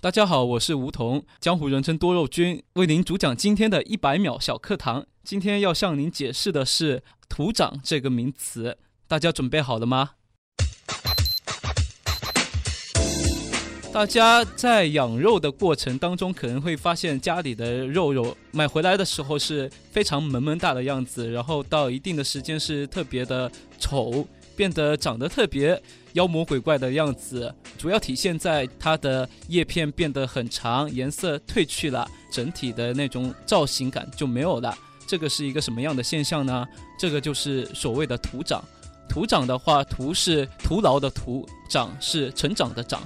大家好，我是吴桐，江湖人称多肉君，为您主讲今天的一百秒小课堂。今天要向您解释的是“土长”这个名词，大家准备好了吗？大家在养肉的过程当中，可能会发现家里的肉肉买回来的时候是非常萌萌哒的样子，然后到一定的时间是特别的丑，变得长得特别。妖魔鬼怪的样子，主要体现在它的叶片变得很长，颜色褪去了，整体的那种造型感就没有了。这个是一个什么样的现象呢？这个就是所谓的徒长。徒长的话，徒是徒劳的徒，长是成长的长。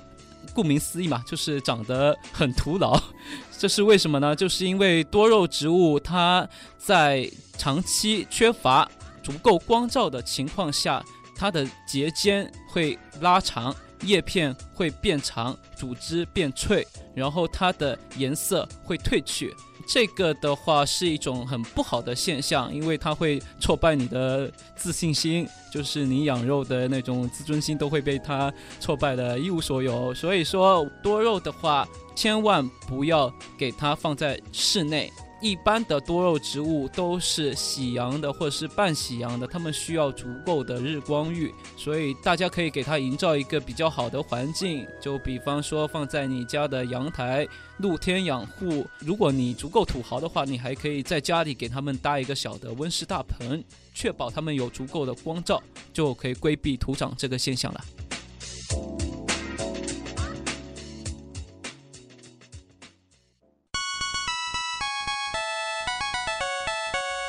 顾名思义嘛，就是长得很徒劳。这是为什么呢？就是因为多肉植物它在长期缺乏足够光照的情况下。它的节间会拉长，叶片会变长，组织变脆，然后它的颜色会褪去。这个的话是一种很不好的现象，因为它会挫败你的自信心，就是你养肉的那种自尊心都会被它挫败的一无所有。所以说多肉的话，千万不要给它放在室内。一般的多肉植物都是喜阳的或者是半喜阳的，它们需要足够的日光浴，所以大家可以给它营造一个比较好的环境，就比方说放在你家的阳台，露天养护。如果你足够土豪的话，你还可以在家里给它们搭一个小的温室大棚，确保它们有足够的光照，就可以规避土长这个现象了。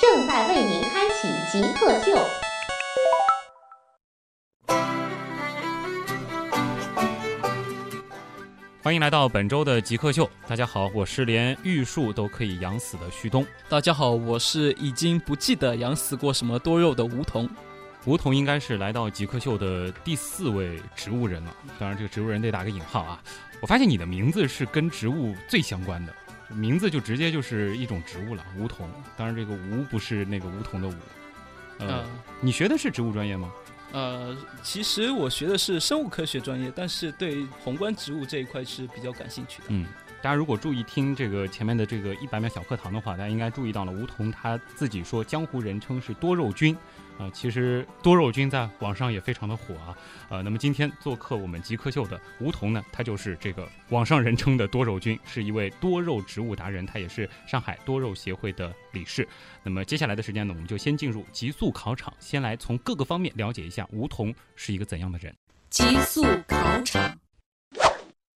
正在为您开启极客秀，欢迎来到本周的极客秀。大家好，我是连玉树都可以养死的旭东。大家好，我是已经不记得养死过什么多肉的梧桐。梧桐应该是来到极客秀的第四位植物人了，当然这个植物人得打个引号啊。我发现你的名字是跟植物最相关的。名字就直接就是一种植物了，梧桐。当然，这个“梧”不是那个梧桐的“梧”。呃，你学的是植物专业吗？呃，其实我学的是生物科学专业，但是对宏观植物这一块是比较感兴趣的。嗯，大家如果注意听这个前面的这个一百秒小课堂的话，大家应该注意到了，梧桐他自己说，江湖人称是多肉君。啊，其实多肉君在网上也非常的火啊，呃，那么今天做客我们极客秀的梧桐呢，他就是这个网上人称的多肉君，是一位多肉植物达人，他也是上海多肉协会的理事。那么接下来的时间呢，我们就先进入极速考场，先来从各个方面了解一下梧桐是一个怎样的人。极速考场，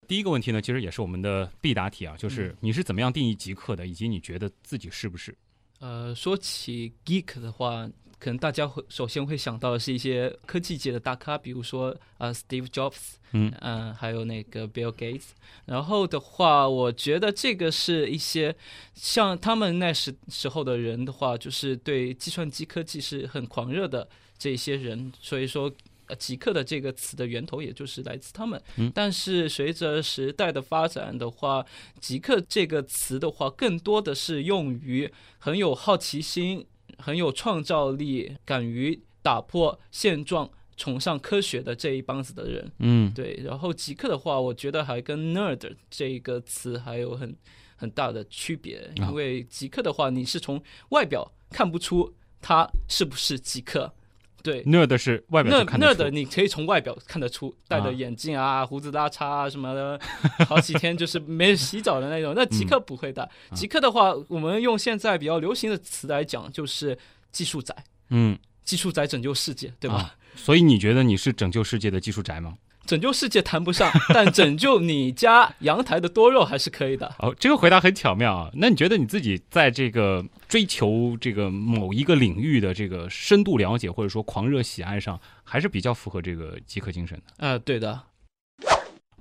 第一个问题呢，其实也是我们的必答题啊，就是你是怎么样定义极客的，以及你觉得自己是不是？呃，说起 geek 的话。可能大家会首先会想到的是一些科技界的大咖，比如说呃，Steve Jobs，嗯嗯，还有那个 Bill Gates。然后的话，我觉得这个是一些像他们那时时候的人的话，就是对计算机科技是很狂热的这些人。所以说，极客的这个词的源头也就是来自他们。但是随着时代的发展的话，极客这个词的话，更多的是用于很有好奇心。很有创造力，敢于打破现状、崇尚科学的这一帮子的人，嗯，对。然后极客的话，我觉得还跟 nerd 这个词还有很很大的区别，因为极客的话，你是从外表看不出他是不是极客。对，nerd 是外表看得出，nerd 你可以从外表看得出，戴着眼镜啊，胡子拉碴啊什么的，好几天就是没洗澡的那种。那极客不会的，极客的话，我们用现在比较流行的词来讲，就是技术宅。嗯，技术宅拯救世界，对吧？所以你觉得你是拯救世界的技术宅吗？拯救世界谈不上，但拯救你家阳台的多肉还是可以的。哦，这个回答很巧妙啊！那你觉得你自己在这个追求这个某一个领域的这个深度了解，或者说狂热喜爱上，还是比较符合这个极客精神的？啊，对的。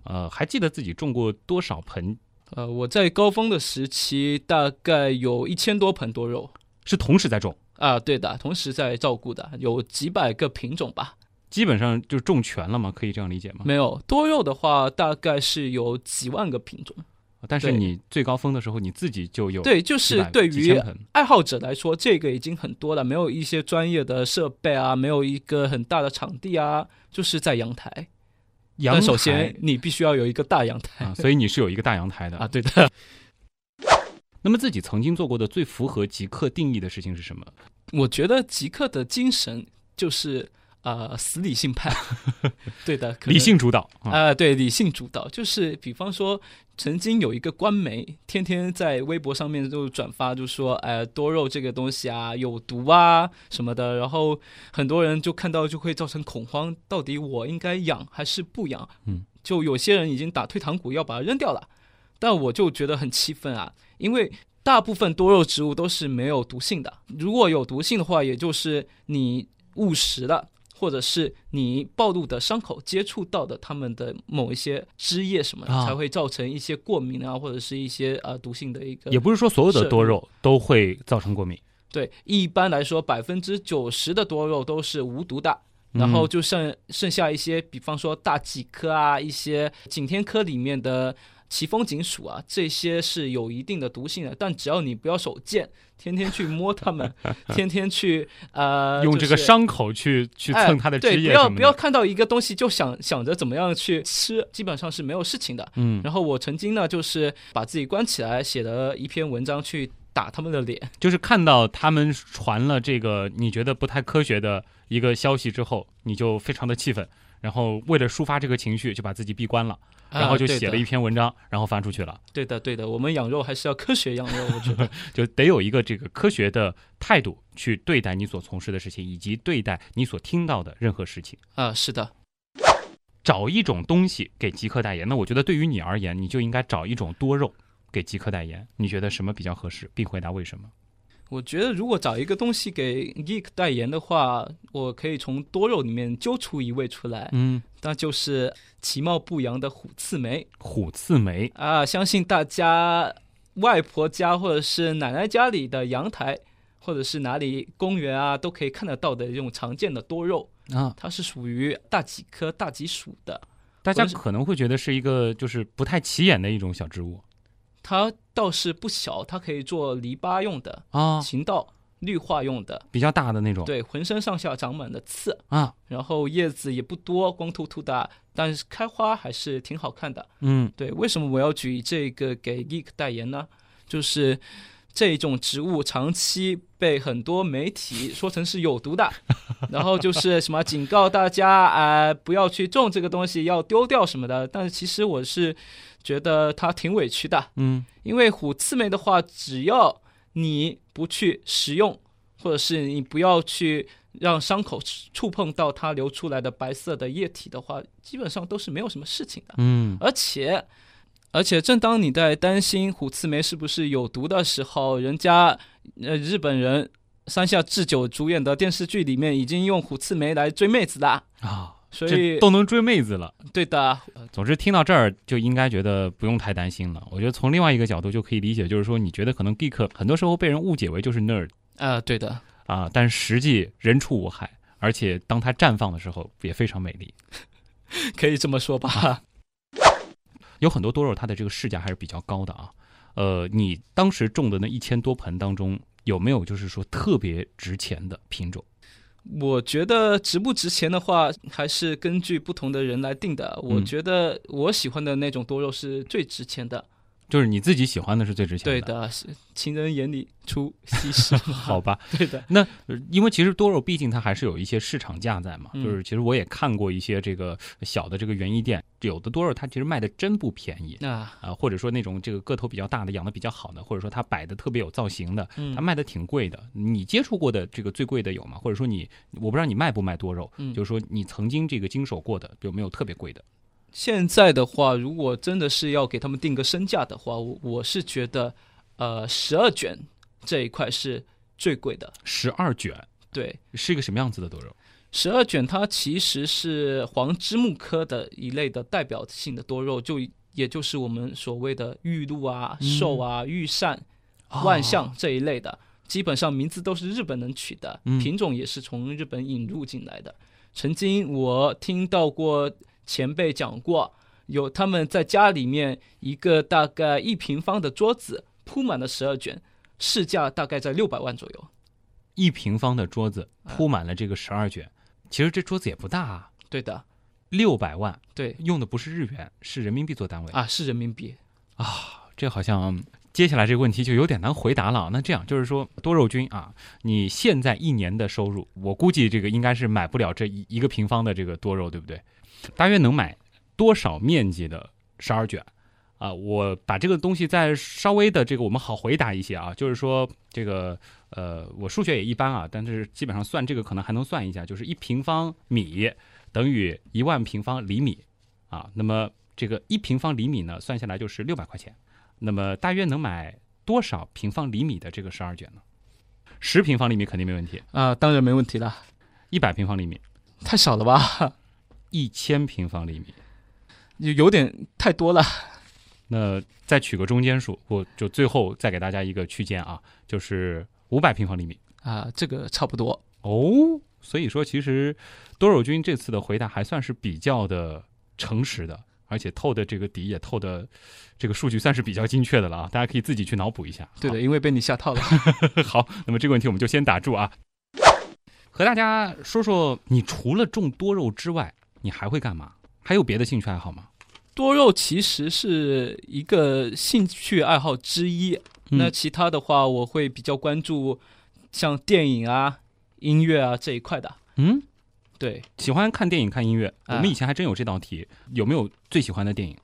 呃，还记得自己种过多少盆？呃，我在高峰的时期大概有一千多盆多肉是同时在种，啊，对的，同时在照顾的，有几百个品种吧。基本上就种全了吗？可以这样理解吗？没有多肉的话，大概是有几万个品种。但是你最高峰的时候，你自己就有对，就是对于爱好者来说，这个已经很多了，没有一些专业的设备啊，没有一个很大的场地啊，就是在阳台。阳但首先你必须要有一个大阳台啊，所以你是有一个大阳台的 啊，。对的。那么自己曾经做过的最符合极客定义的事情是什么？我觉得极客的精神就是呃死理性派，对的，理性主导啊，啊、对，理性主导，就是比方说，曾经有一个官媒，天天在微博上面就转发，就说，哎，多肉这个东西啊，有毒啊什么的，然后很多人就看到就会造成恐慌，到底我应该养还是不养？嗯，就有些人已经打退堂鼓，要把它扔掉了，但我就觉得很气愤啊，因为。大部分多肉植物都是没有毒性的，如果有毒性的话，也就是你误食了，或者是你暴露的伤口接触到的它们的某一些汁液什么的，啊才会造成一些过敏啊，或者是一些呃毒性的一个。也不是说所有的多肉都会造成过敏。对，一般来说百分之九十的多肉都是无毒的。然后就剩剩下一些，比方说大戟科啊，一些景天科里面的奇风锦属啊，这些是有一定的毒性的。但只要你不要手贱，天天去摸它们，天天去呃用这个伤口去去蹭它的哎、对，汁液不要。不要看到一个东西就想想着怎么样去吃，基本上是没有事情的。嗯，然后我曾经呢，就是把自己关起来，写了一篇文章去打他们的脸。就是看到他们传了这个你觉得不太科学的一个消息之后，你就非常的气愤，然后为了抒发这个情绪，就把自己闭关了，然后就写了一篇文章，然后发出去了。对的，对的，我们养肉还是要科学养肉，我觉得。就得有一个这个科学的态度去对待你所从事的事情，以及对待你所听到的任何事情。啊，是的，找一种东西给极客代言，那我觉得对于你而言，你就应该找一种多肉给极客代言。你觉得什么比较合适，并回答为什么？我觉得如果找一个东西给 Geek 代言的话，我可以从多肉里面揪出一位出来，嗯，那就是其貌不扬的虎刺梅虎刺梅，啊。相信大家外婆家或者是奶奶家里的阳台，或者是哪里公园啊，都可以看得到的这种常见的多肉。啊，它是属于大戟科大戟属的，大家可能会觉得是一个就是不太起眼的一种小植物它倒是不小，它可以做篱笆用的、啊，行道、绿化用的。比较大的那种。对，浑身上下长满了刺，啊，然后叶子也不多，光秃秃的，但是开花还是挺好看的。嗯对，为什么我要举这个给 Geek 代言呢？就是这种植物长期被很多媒体说成是有毒的，然后就是什么警告大家啊、呃不要去种这个东西，要丢掉什么的。但是其实我是觉得他挺委屈的，嗯因为虎刺梅的话，只要你不去食用，或者是你不要去让伤口触碰到它流出来的白色的液体的话，基本上都是没有什么事情的。嗯而且，而且正当你在担心虎刺梅是不是有毒的时候，人家呃日本人山下智久主演的电视剧里面已经用虎刺梅来追妹子啦。啊，所以都能追妹子了。对的，总之，听到这儿就应该觉得不用太担心了。我觉得从另外一个角度就可以理解，就是说你觉得可能 geek 很多时候被人误解为就是 nerd 啊、对的，啊，但实际人畜无害，而且当它绽放的时候也非常美丽。可以这么说吧。有很多多肉，它的这个市价还是比较高的啊。呃，你当时种的那一千多盆当中，有没有就是说特别值钱的品种？我觉得值不值钱的话，还是根据不同的人来定的。我嗯觉得我喜欢的那种多肉是最值钱的。就是你自己喜欢的是最值钱的。对的，是情人眼里出西施。好吧，对的，那呃因为其实多肉毕竟它还是有一些市场价在嘛，嗯就是其实我也看过一些这个小的这个园艺店，有的多肉它其实卖的真不便宜那啊，或者说那种这个个头比较大的、养的比较好的，或者说它摆的特别有造型的，嗯它卖的挺贵的。你接触过的这个最贵的有吗？或者说你我不知道你卖不卖多肉，嗯就是说你曾经这个经手过的有没有特别贵的？现在的话，如果真的是要给他们定个身价的话，我我是觉得，呃，十二卷这一块是最贵的。十二卷对，是一个什么样子的多肉？十二卷它其实是黄枝木科的一类的代表性的多肉，就也就是我们所谓的玉露啊、嗯寿啊、玉扇、万象这一类的，基本上名字都是日本人取的，嗯品种也是从日本引入进来的。曾经我听到过前辈讲过，有他们在家里面一个大概一平方的桌子铺满了十二卷，市价大概在六百万左右。一平方的桌子啊铺满了这个十二卷，其实这桌子也不大啊，对的，六百万，对用的不是日元，是人民币做单位。啊，是人民币啊。这好像接下来这个问题就有点难回答了。那这样就是说，多肉君啊，你现在一年的收入，我估计这个应该是买不了这一一个平方的这个多肉，对不对？大约能买多少面积的十二卷？啊，我把这个东西再稍微的这个我们好回答一些啊，就是说这个呃，我数学也一般啊，但是基本上算这个可能还能算一下，就是一平方米等于一万平方厘米啊，那么这个一平方厘米呢，算下来就是六百块钱。那么大约能买多少平方厘米的这个十二卷呢？十平方厘米肯定没问题，啊，当然没问题了，一百平方厘米，太少了吧？一千平方厘米，有有点太多了。那再取个中间数，我就最后再给大家一个区间啊，就是五百平方厘米啊，这个差不多。哦。所以说，其实多肉君这次的回答还算是比较的诚实的，而且透的这个底也透的这个数据算是比较精确的了啊，大家可以自己去脑补一下。对的，因为被你吓套了。好，那么这个问题我们就先打住啊。和大家说说，你除了种多肉之外，你还会干嘛？还有别的兴趣爱好吗？多肉其实是一个兴趣爱好之一。嗯那其他的话，我会比较关注像电影啊、音乐啊这一块的。嗯，对，喜欢看电影、看音乐。我啊们以前还真有这道题，有没有最喜欢的电影？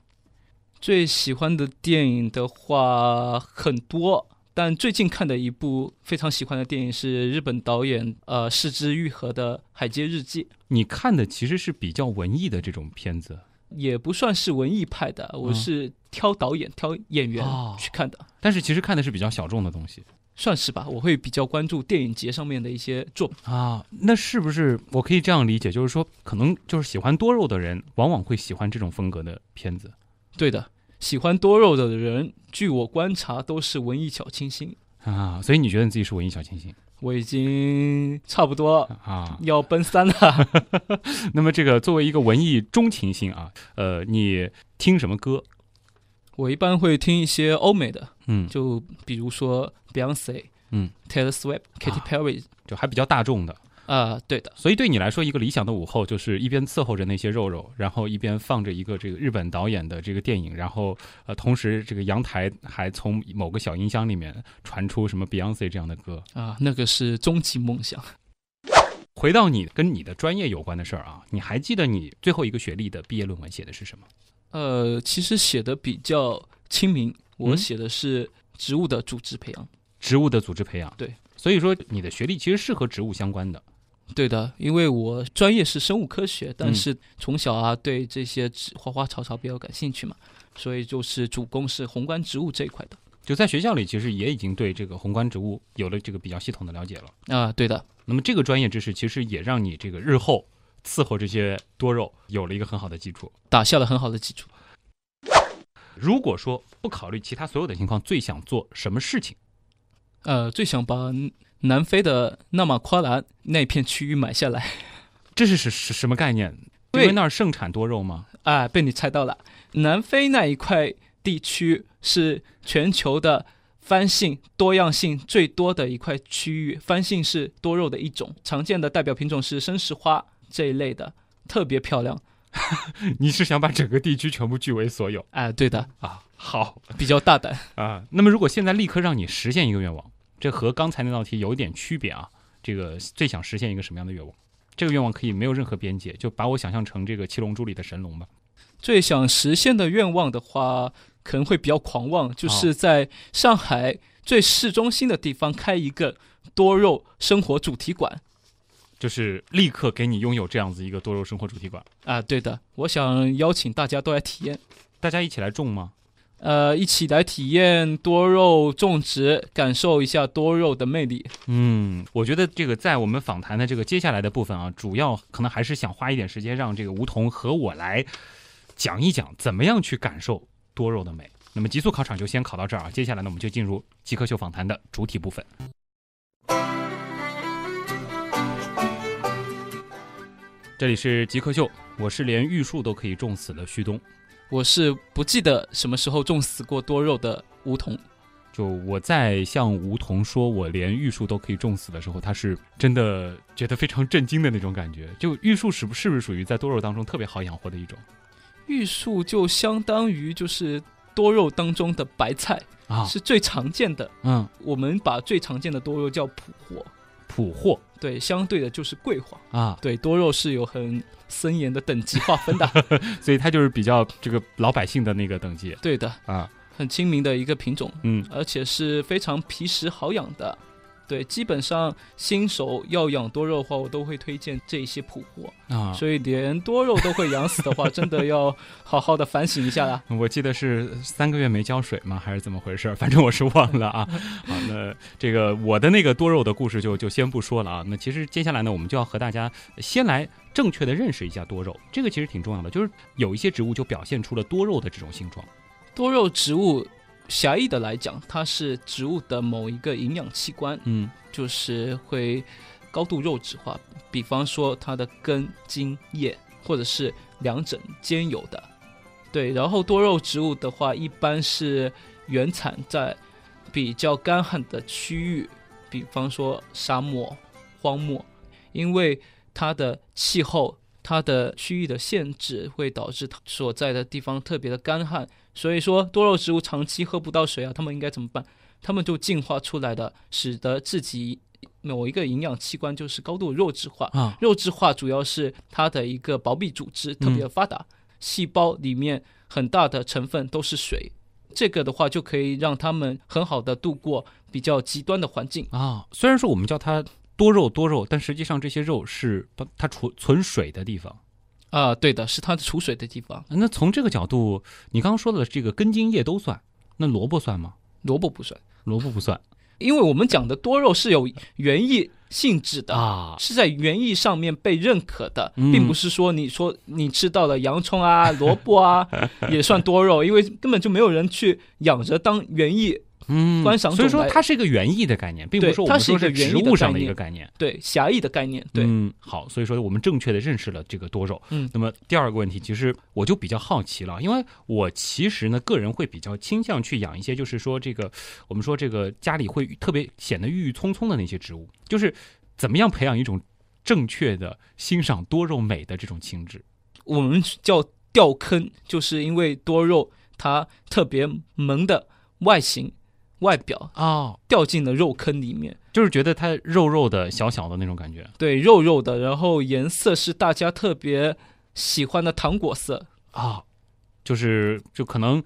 最喜欢的电影的话很多，但最近看的一部非常喜欢的电影是日本导演呃市之愈合的《海街日记》。你看的其实是比较文艺的这种片子，也不算是文艺派的，我是挑导演、挑演员哦去看的，但是其实看的是比较小众的东西算是吧。我会比较关注电影节上面的一些作品。啊。那是不是我可以这样理解，就是说，可能就是喜欢多肉的人，往往会喜欢这种风格的片子对的，喜欢多肉的人，据我观察都是文艺小清新。啊？所以你觉得你自己是文艺小清新我已经差不多啊？要奔三了。那么这个作为一个文艺中情星啊，呃，你听什么歌？我一般会听一些欧美的，嗯，就比如说 Beyonce、嗯，Taylor Swift、Katy 啊 Perry 就还比较大众的。啊、对的，所以对你来说，一个理想的午后就是一边伺候着那些肉肉，然后一边放着一个这个日本导演的这个电影，然后呃，同时这个阳台还从某个小音箱里面传出什么 Beyonce 这样的歌。啊，那个是终极梦想。回到你跟你的专业有关的事儿啊，你还记得你最后一个学历的毕业论文写的是什么？呃，其实写的比较亲民，我嗯写的是植物的组织培养。植物的组织培养。对，所以说你的学历其实是和植物相关的。对的，因为我专业是生物科学，但嗯是从小啊对这些花花草草比较感兴趣嘛，所以就是主攻是宏观植物这一块的。就在学校里，其实也已经对这个宏观植物有了这个比较系统的了解了。啊，对的，那么这个专业知识其实也让你这个日后伺候这些多肉有了一个很好的基础。打下了很好的基础。如果说不考虑其他所有的情况，最想做什么事情？呃，最想把南非的纳马夸兰那片区域买下来。这是是是什么概念？因对为那儿盛产多肉吗？啊，被你猜到了。南非那一块地区是全球的番性多样性最多的一块区域，番性是多肉的一种，常见的代表品种是生石花这一类的，特别漂亮。你是想把整个地区全部据为所有哎，对的，啊？好比较大胆。啊。那么如果现在立刻让你实现一个愿望，这和刚才那道题有一点区别啊。这个最想实现一个什么样的愿望？这个愿望可以没有任何边界，就把我想象成这个《七龙珠》里的神龙吧。最想实现的愿望的话，可能会比较狂妄，就是在上海最市中心的地方开一个多肉生活主题馆。就是立刻给你拥有这样子一个多肉生活主题馆，啊，对的，我想邀请大家都来体验。大家一起来种吗？呃，一起来体验多肉种植，感受一下多肉的魅力。嗯，我觉得这个在我们访谈的这个接下来的部分啊，主要可能还是想花一点时间，让这个梧桐和我来讲一讲怎么样去感受多肉的美。那么极速考场就先考到这儿啊，接下来呢，我们就进入极客秀访谈的主体部分。这里是极客秀，我是连玉树都可以种死的旭东。我是不记得什么时候种死过多肉的梧桐。就我在向梧桐说我连玉树都可以种死的时候，他是真的觉得非常震惊的那种感觉。就玉树是不是不是属于在多肉当中特别好养活的一种玉树就相当于就是多肉当中的白菜，啊？是最常见的。嗯，我们把最常见的多肉叫普货，普货对，相对的就是桂花。啊，对，多肉是有很森严的等级划分的。所以它就是比较这个老百姓的那个等级对的，啊。很亲民的一个品种，嗯而且是非常皮实好养的。对，基本上新手要养多肉的话，我都会推荐这些普货。啊，所以连多肉都会养死的话，真的要好好的反省一下啦。我记得是三个月没浇水吗？还是怎么回事？反正我是忘了啊。好，那这个我的那个多肉的故事就就先不说了啊。那其实接下来呢，我们就要和大家先来正确的认识一下多肉，这个其实挺重要的。就是有一些植物就表现出了多肉的这种形状。多肉植物，狭义的来讲，它是植物的某一个营养器官，嗯就是会高度肉质化。比方说它的根、茎、叶，或者是两者兼有的。对，然后多肉植物的话，一般是原产在比较干旱的区域，比方说沙漠、荒漠，因为它的气候、它的区域的限制，会导致它所在的地方特别的干旱。所以说，多肉植物长期喝不到水啊，它们应该怎么办？它们就进化出来的，使得自己某一个营养器官就是高度肉质化。啊肉质化主要是它的一个薄壁组织特别的发达，细胞里面很大的成分都是水。这个的话就可以让它们很好的度过比较极端的环境。啊，虽然说我们叫它多肉多肉，但实际上这些肉是把它储存水的地方。啊，对的，是它的储水的地方。那从这个角度，你刚刚说的这个根茎叶都算，那萝卜算吗？萝卜不算，萝卜不算因为我们讲的多肉是有园艺性质的。啊。是在园艺上面被认可的，嗯并不是说你说你吃到了洋葱啊、萝卜啊也算多肉，因为根本就没有人去养着当园艺。嗯，观赏所以说它是一个园艺的概念，并不是说我们说是植物上的一个概念。对狭义的概念，对，嗯，好，所以说我们正确的认识了这个多肉。嗯那么第二个问题，其实我就比较好奇了，因为我其实呢，个人会比较倾向去养一些，就是说这个我们说这个家里会特别显得郁郁葱葱的那些植物，就是怎么样培养一种正确的欣赏多肉美的这种情致。我们叫掉坑，就是因为多肉它特别萌的外形、外表哦，掉进了肉坑里面，就是觉得它肉肉的、小小的那种感觉对，肉肉的，然后颜色是大家特别喜欢的糖果色，啊，就是就可能。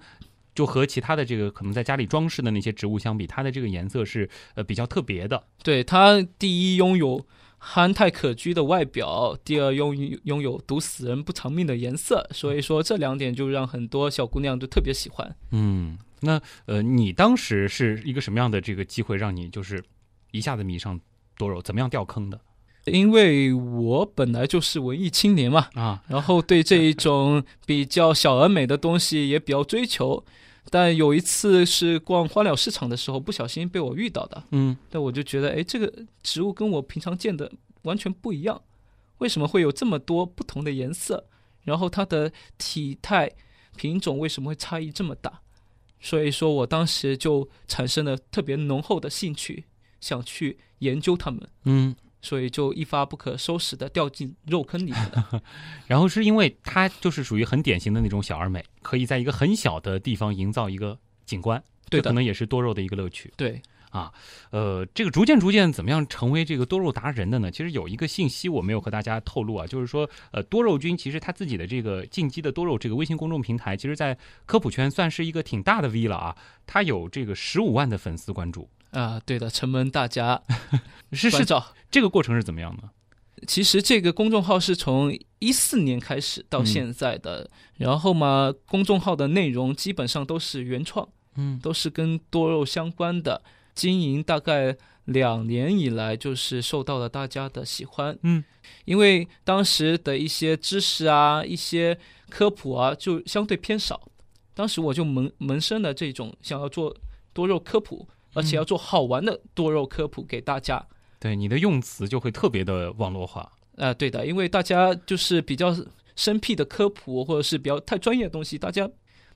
就和其他的这个可能在家里装饰的那些植物相比，它的这个颜色是呃比较特别的。对它第一拥有憨态可掬的外表，第二拥有拥有毒死人不偿命的颜色，所以说这两点就让很多小姑娘都特别喜欢。嗯，那呃，你当时是一个什么样的这个机会，让你就是一下子迷上多肉？怎么样掉坑的因为我本来就是文艺青年嘛，啊？然后对这一种比较小而美的东西也比较追求。但有一次是逛花鸟市场的时候，不小心被我遇到的。嗯但我就觉得，哎，这个植物跟我平常见的完全不一样，为什么会有这么多不同的颜色？然后它的体态、品种为什么会差异这么大？所以说我当时就产生了特别浓厚的兴趣，想去研究它们，嗯，所以就一发不可收拾的掉进肉坑里面了。然后是因为它就是属于很典型的那种小而美，可以在一个很小的地方营造一个景观，对可能也是多肉的一个乐趣。对，呃，这个逐渐逐渐怎么样成为这个多肉达人的呢？其实有一个信息我没有和大家透露啊，就是说，呃，多肉君其实他自己的这个进击的多肉这个微信公众平台，其实在科普圈算是一个挺大的 V 了啊，他有这个十五万的粉丝关注，啊，对的，承蒙大家 是是关照。这个过程是怎么样的？其实这个公众号是从一四年开始到现在的，然后嘛，公众号的内容基本上都是原创，嗯都是跟多肉相关的。经营大概两年以来，就是受到了大家的喜欢。嗯，因为当时的一些知识啊、一些科普啊，就相对偏少。当时我就萌萌生了这种想要做多肉科普，而且要做好玩的多肉科普给大家。对，你的用词就会特别的网络化。啊、对的，因为大家就是比较生僻的科普，或者是比较太专业的东西，大家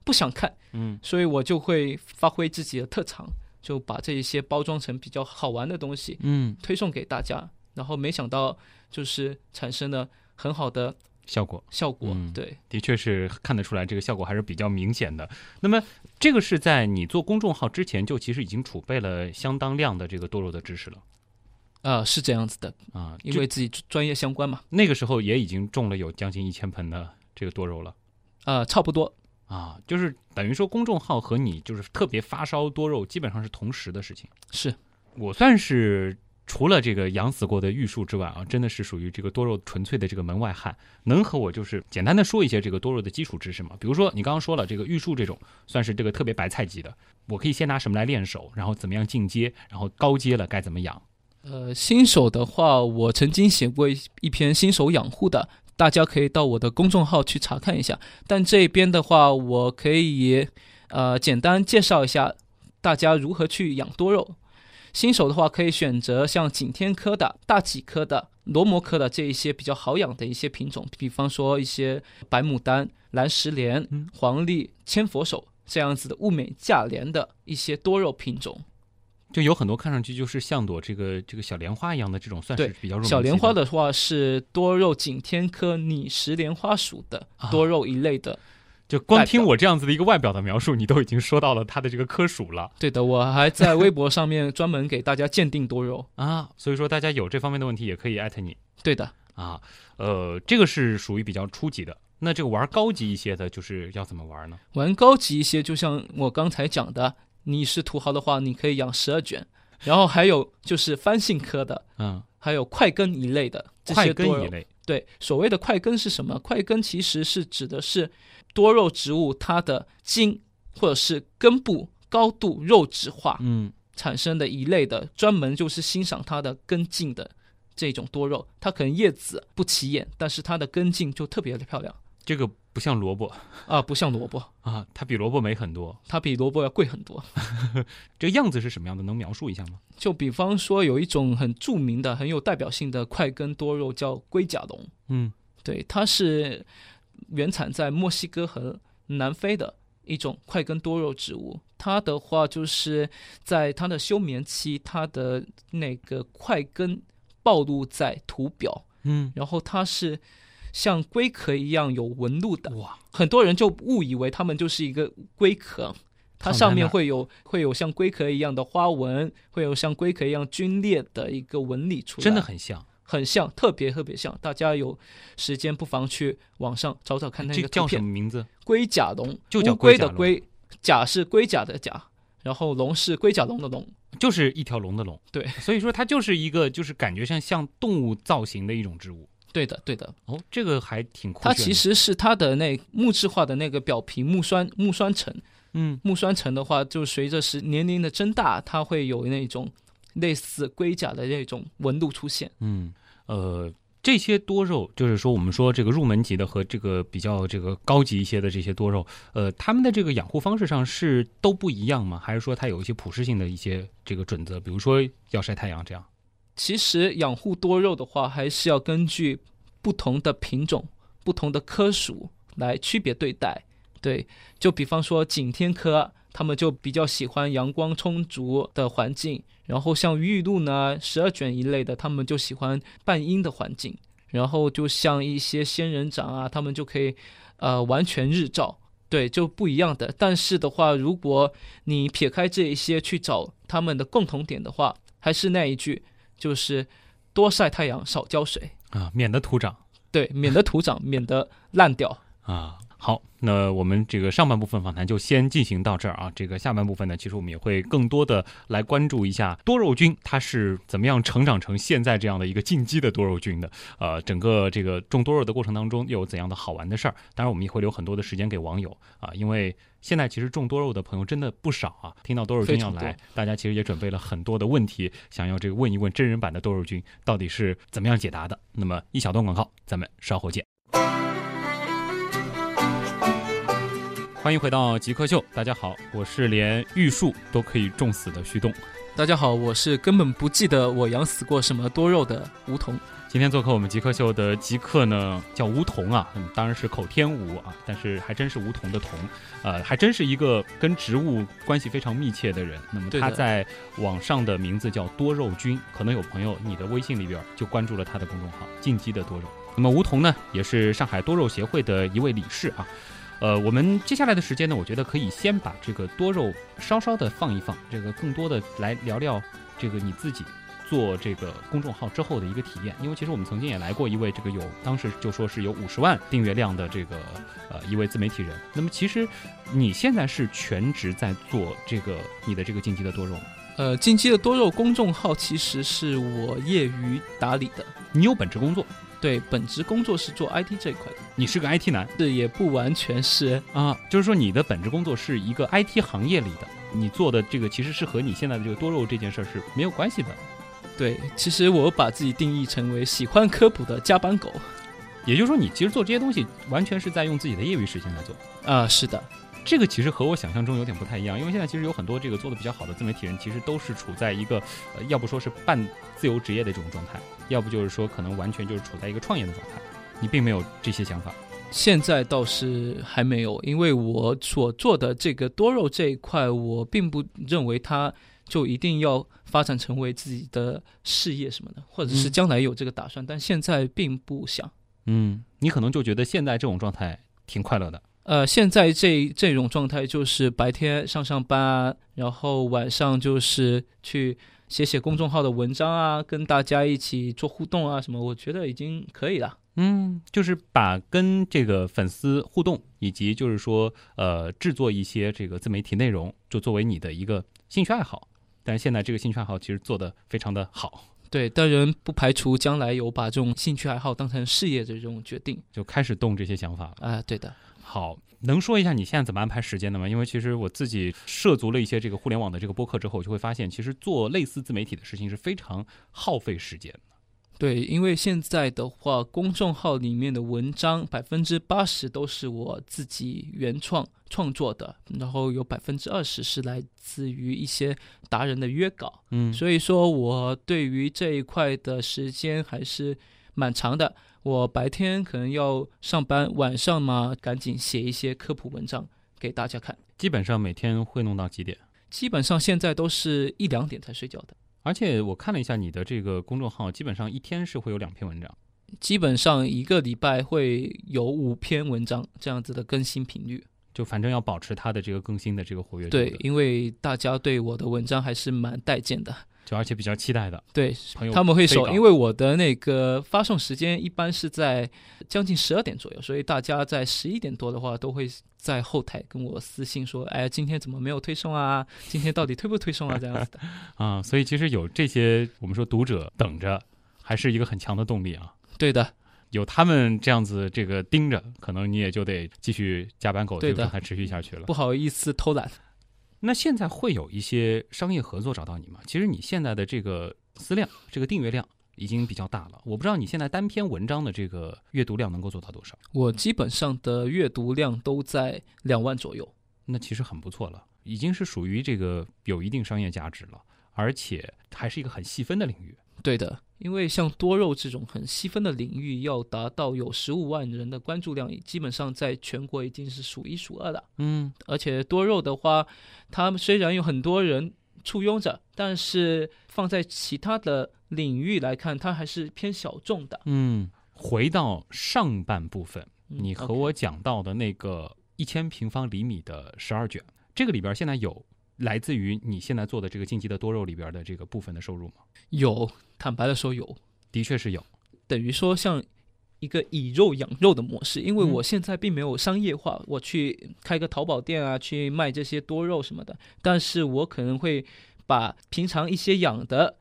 不想看，嗯所以我就会发挥自己的特长，就把这一些包装成比较好玩的东西嗯，推送给大家。然后没想到就是产生了很好的效果效果，嗯对。的确是看得出来，这个效果还是比较明显的。那么，这个是在你做公众号之前就其实已经储备了相当量的这个多肉的知识了啊、是这样子的，啊，因为自己专业相关嘛，那个时候也已经种了有将近一千盆的这个多肉了。啊、差不多，啊，就是等于说公众号和你就是特别发烧多肉基本上是同时的事情。是我算是除了这个养死过的玉树之外啊，真的是属于这个多肉纯粹的这个门外汉。能和我就是简单的说一些这个多肉的基础知识吗？比如说你刚刚说了这个玉树这种算是这个特别白菜级的，我可以先拿什么来练手，然后怎么样进阶，然后高阶了该怎么养。呃，新手的话，我曾经写过一一篇新手养护的，大家可以到我的公众号去查看一下。但这边的话，我可以呃简单介绍一下大家如何去养多肉。新手的话，可以选择像景天科的、大戟科的、罗摩科的这一些比较好养的一些品种，比方说一些白牡丹、蓝石莲、黄鹂、千佛手这样子的物美价廉的一些多肉品种。就有很多看上去就是像朵这个这个小莲花一样的这种，算是比较小莲花的话是多肉景天科拟石莲花属的啊多肉一类的。就光听我这样子的一个外表的描述，你都已经说到了它的这个科属了对的，我还在微博上面专门给大家鉴定多肉。啊。所以说大家有这方面的问题也可以艾特你。对的，啊，呃，这个是属于比较初级的。那这个玩高级一些的，就是要怎么玩呢？玩高级一些，就像我刚才讲的，你是土豪的话，你可以养十二卷，然后还有就是番杏科的，嗯，还有快根一类的这些多肉。根一类，对，所谓的快根是什么？快根其实是指的是多肉植物它的茎或者是根部高度肉质化，嗯，产生的一类的，专门就是欣赏它的根茎的这种多肉。它可能叶子不起眼，但是它的根茎就特别的漂亮这个不像萝卜啊，不像萝卜，啊，它比萝卜美很多。它比萝卜要贵很多。这个样子是什么样的？能描述一下吗？就比方说有一种很著名的、很有代表性的块根多肉叫龟甲龙，嗯对，它是原产在墨西哥和南非的一种块根多肉植物。它的话就是在它的休眠期，它的那个块根暴露在土表，嗯，然后它是像龟壳一样有纹路的。哇，很多人就误以为它们就是一个龟壳，它上面会有会有像龟壳一样的花纹，会有像龟壳一样皲裂的一个纹理出来，真的很像。很像，特别特别像。大家有时间不妨去网上找找看那个图片。什么名字？龟甲龙，就叫乌龟的龟，甲是龟甲的甲，然后龙是龟甲龙的龙。就是一条龙的龙。对，所以说它就是一个就是感觉像像动物造型的一种植物。对的，对的，哦，这个还挺酷的。它其实是它的那木质化的那个表皮木栓木栓层，嗯木栓层的话，就随着是年龄的增大，它会有那种类似龟甲的那种纹路出现。嗯，呃，这些多肉，就是说我们说这个入门级的和这个比较这个高级一些的这些多肉，呃，他们的这个养护方式上是都不一样吗？还是说它有一些普适性的一些这个准则？比如说要晒太阳这样？其实养护多肉的话，还是要根据不同的品种、不同的科属来区别对待。对，就比方说景天科，他们就比较喜欢阳光充足的环境；然后像玉露呢、十二卷一类的，他们就喜欢半阴的环境。然后就像一些仙人掌啊，他们就可以呃完全日照。对，就不一样的。但是的话，如果你撇开这一些去找他们的共同点的话，还是那一句，就是多晒太阳，少浇水，啊，免得土长对，免得土长，免得烂掉。啊。好，那我们这个上半部分访谈就先进行到这儿啊。这个下半部分呢，其实我们也会更多的来关注一下多肉菌它是怎么样成长成现在这样的一个进击的多肉菌的。呃，整个这个种多肉的过程当中又有怎样的好玩的事儿？当然，我们也会留很多的时间给网友啊，因为现在其实种多肉的朋友真的不少啊。听到多肉菌要来，大家其实也准备了很多的问题，想要这个问一问真人版的多肉菌到底是怎么样解答的。那么一小段广告，咱们稍后见。欢迎回到极客秀，大家好，我是连玉树都可以种死的旭东。大家好，我是根本不记得我养死过什么多肉的梧桐。今天做客我们极客秀的极客呢，叫梧桐啊，嗯，当然是口天吴啊，但是还真是梧桐的桐，呃，还真是一个跟植物关系非常密切的人。那么他在网上的名字叫多肉君，可能有朋友你的微信里边就关注了他的公众号“进击的多肉”。那么梧桐呢，也是上海多肉协会的一位理事啊。呃，我们接下来的时间呢，我觉得可以先把这个多肉稍稍的放一放，这个更多的来聊聊这个你自己做这个公众号之后的一个体验。因为其实我们曾经也来过一位这个有当时就说是有五十万订阅量的这个呃一位自媒体人。那么其实你现在是全职在做这个你的这个进击的多肉吗？呃，进击的多肉公众号其实是我业余打理的。你有本职工作？对，本职工作是做 IT 这一块的。你是个 IT 男？这也不完全是啊，就是说你的本职工作是一个 IT 行业里的，你做的这个其实是和你现在的这个多肉这件事儿是没有关系的。对，其实我把自己定义成为喜欢科普的加班狗，也就是说你其实做这些东西完全是在用自己的业余时间来做。啊，是的。这个其实和我想象中有点不太一样，因为现在其实有很多这个做的比较好的自媒体人，其实都是处在一个，呃，要不说是半自由职业的这种状态，要不就是说可能完全就是处在一个创业的状态。你并没有这些想法，现在倒是还没有，因为我所做的这个多肉这一块，我并不认为它就一定要发展成为自己的事业什么的，或者是将来有这个打算，但现在并不想。嗯，你可能就觉得现在这种状态挺快乐的。呃，现在这这种状态就是白天上上班，然后晚上就是去写写公众号的文章啊，跟大家一起做互动啊什么，我觉得已经可以了。嗯，就是把跟这个粉丝互动，以及就是说呃制作一些这个自媒体内容，就作为你的一个兴趣爱好。但是现在这个兴趣爱好其实做的非常的好。对，当然不排除将来有把这种兴趣爱好当成事业的这种决定，就开始动这些想法了。啊，对的。好，能说一下你现在怎么安排时间的吗？因为其实我自己涉足了一些这个互联网的这个播客之后，就会发现，其实做类似自媒体的事情是非常耗费时间的。对，因为现在的话，公众号里面的文章百分之八十都是我自己原创创作的，然后有百分之二十是来自于一些达人的约稿。嗯，所以说我对于这一块的时间还是蛮长的。我白天可能要上班，晚上嘛赶紧写一些科普文章给大家看。基本上每天会弄到几点？基本上现在都是一两点才睡觉的。而且我看了一下你的这个公众号，基本上一天是会有两篇文章。基本上一个礼拜会有五篇文章这样子的更新频率。就反正要保持它的这个更新的这个活跃度。对，因为大家对我的文章还是蛮待见的。就而且比较期待的，对，朋友他们会说，因为我的那个发送时间一般是在将近十二点左右，所以大家在十一点多的话，都会在后台跟我私信说，哎，今天怎么没有推送啊？今天到底推不推送啊？这样子的 啊，所以其实有这些我们说读者等着，还是一个很强的动力啊。对的，有他们这样子这个盯着，可能你也就得继续加班狗对的，还持续下去了。不好意思偷懒。那现在会有一些商业合作找到你吗？其实你现在的这个私量、这个订阅量已经比较大了。我不知道你现在单篇文章的这个阅读量能够做到多少。我基本上的阅读量都在两万左右，那其实很不错了，已经是属于这个有一定商业价值了，而且还是一个很细分的领域。对的。因为像多肉这种很细分的领域，要达到有十五万人的关注量，基本上在全国已经是数一数二的。嗯，而且多肉的话，它虽然有很多人簇拥着，但是放在其他的领域来看，它还是偏小众的。嗯，回到上半部分，嗯你和我讲到的那个一千平方厘米的十二卷，这个里边现在有来自于你现在做的这个竞技的多肉里边的这个部分的收入吗？有，坦白的说有，的确是有。等于说像一个以肉养肉的模式，因为嗯我现在并没有商业化，我去开个淘宝店啊，去卖这些多肉什么的，但是我可能会把平常一些养的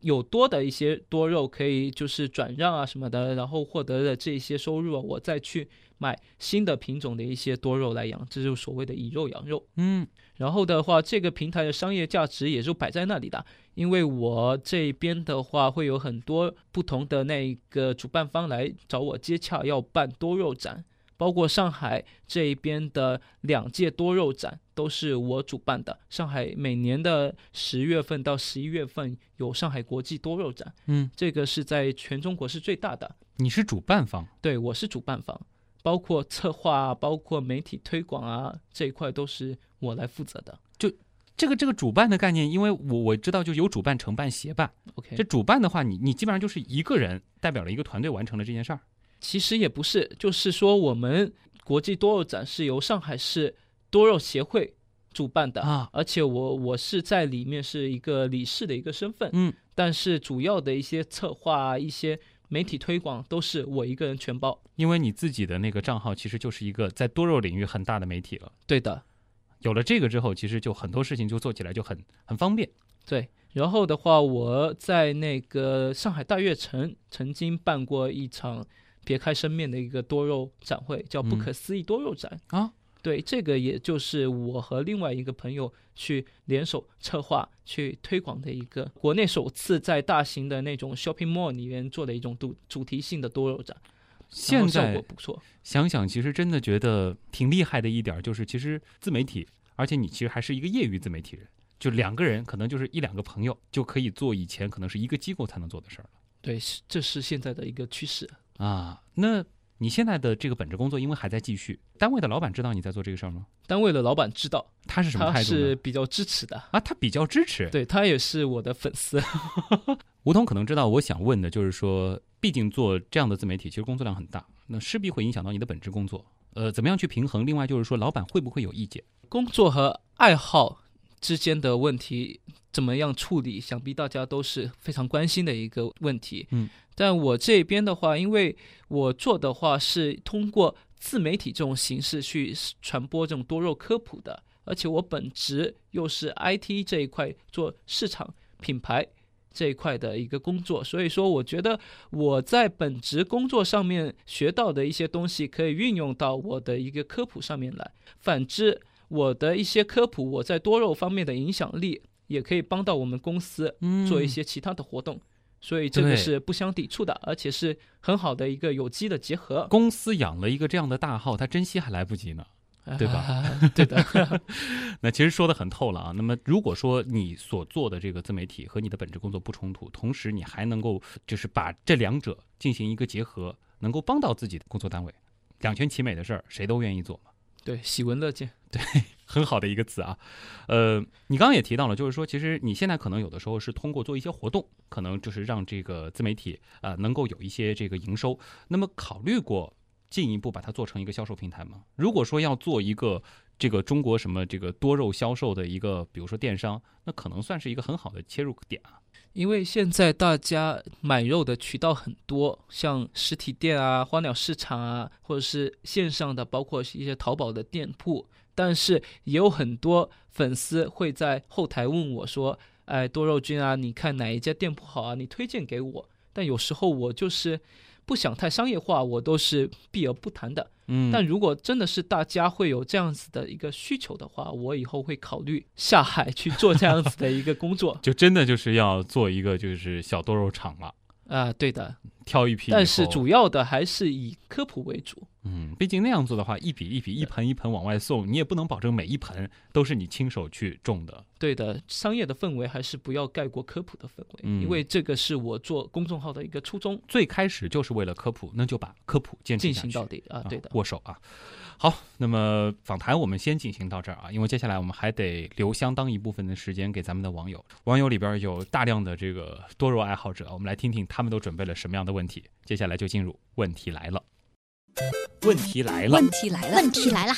有多的一些多肉，可以就是转让啊什么的，然后获得的这些收入啊，我再去买新的品种的一些多肉来养，这就是所谓的以肉养肉。嗯。然后的话，这个平台的商业价值也就摆在那里的，因为我这边的话会有很多不同的那个主办方来找我接洽，要办多肉展，包括上海这一边的两届多肉展都是我主办的。上海每年的十月份到十一月份有上海国际多肉展，嗯，这个是在全中国是最大的。你是主办方，对，我是主办方，包括策划啊，包括媒体推广啊这一块都是我来负责的。就这个这个主办的概念，因为我我知道就有主办、承办、协办。OK，这主办的话，你你基本上就是一个人代表了一个团队完成了这件事儿。其实也不是，就是说我们国际多肉展是由上海市多肉协会主办的啊而且我我是在里面是一个理事的一个身份，嗯，但是主要的一些策划啊、一些媒体推广都是我一个人全包。因为你自己的那个账号其实就是一个在多肉领域很大的媒体了。对的，有了这个之后，其实就很多事情就做起来就很很方便。对。然后的话，我在那个上海大悦城曾经办过一场别开生面的一个多肉展会，叫“不嗯可思议多肉展”啊。对，这个也就是我和另外一个朋友去联手策划、去推广的一个国内首次在大型的那种 shopping mall 里面做的一种主主题性的多肉展，现在效果在不错。想想，其实真的觉得挺厉害的一点儿就是，其实自媒体，而且你其实还是一个业余自媒体人，就两个人可能就是一两个朋友就可以做以前可能是一个机构才能做的事儿了对，是这是现在的一个趋势。啊。那你现在的这个本职工作，因为还在继续，单位的老板知道你在做这个事儿吗？单位的老板知道，他是什么态度他？是比较支持的，啊，他比较支持。对他也是我的粉丝。吴桐可能知道，我想问的就是说，毕竟做这样的自媒体，其实工作量很大，那势必会影响到你的本职工作。呃，怎么样去平衡？另外就是说，老板会不会有意见？工作和爱好之间的问题怎么样处理？想必大家都是非常关心的一个问题。嗯，但我这边的话，因为我做的话是通过自媒体这种形式去传播这种多肉科普的，而且我本职又是 IT 这一块做市场品牌。这一块的一个工作，所以说我觉得我在本职工作上面学到的一些东西，可以运用到我的一个科普上面来。反之，我的一些科普，我在多肉方面的影响力，也可以帮到我们公司嗯做一些其他的活动。所以这个是不相抵触的，而且是很好的一个有机的结合，公司养了一个这样的大号，他珍惜还来不及呢。对吧吧？对的，那其实说的很透了啊。那么如果说你所做的这个自媒体和你的本职工作不冲突，同时你还能够就是把这两者进行一个结合，能够帮到自己的工作单位，两全其美的事儿，谁都愿意做嘛。对，喜闻乐见。很好的一个词啊，呃，你刚刚也提到了，就是说，其实你现在可能有的时候是通过做一些活动，可能就是让这个自媒体啊、能够有一些这个营收。那么考虑过进一步把它做成一个销售平台吗？如果说要做一个这个中国什么这个多肉销售的一个，比如说电商，那可能算是一个很好的切入点啊。因为现在大家买肉的渠道很多，像实体店啊、花鸟市场啊，或者是线上的，包括一些淘宝的店铺。但是也有很多粉丝会在后台问我说：“哎，多肉君啊，你看哪一家店铺好啊？你推荐给我。”但有时候我就是不想太商业化，我都是避而不谈的。嗯但如果真的是大家会有这样子的一个需求的话，我以后会考虑下海去做这样子的一个工作 就真的就是要做一个就是小多肉场了，啊、对的。挑一批。但是主要的还是以科普为主。嗯，毕竟那样做的话，一笔一笔、一盆一盆往外送，你也不能保证每一盆都是你亲手去种的。对的，商业的氛围还是不要盖过科普的氛围，嗯因为这个是我做公众号的一个初衷，最开始就是为了科普，那就把科普坚持进行到底啊。对的，握手啊。好，那么访谈我们先进行到这儿啊，因为接下来我们还得留相当一部分的时间给咱们的网友。网友里边有大量的这个多肉爱好者，我们来听听他们都准备了什么样的问题。接下来就进入问题来了。问题来了，问题来了，问题来了，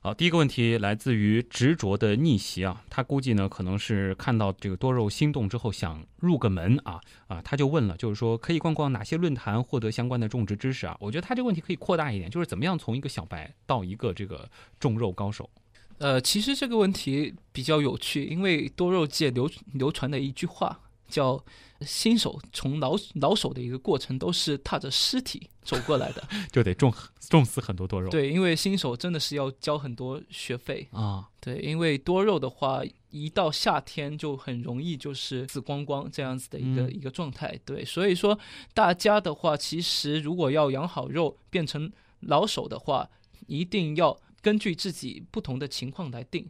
好，第一个问题来自于执着的逆袭啊，他估计呢可能是看到这个多肉心动之后想入个门啊。啊，他就问了，就是说可以逛逛哪些论坛获得相关的种植知识啊？我觉得他这个问题可以扩大一点，就是怎么样从一个小白到一个这个种肉高手。呃，其实这个问题比较有趣，因为多肉界流流传的一句话叫“新手从老老手的一个过程都是踏着尸体走过来的 就得重重死很多多”。肉。对，因为新手真的是要交很多学费。啊，对，因为多肉的话，一到夏天就很容易就是死光光这样子的一个、嗯一个状态。对，所以说大家的话，其实如果要养好肉，变成老手的话，一定要根据自己不同的情况来定。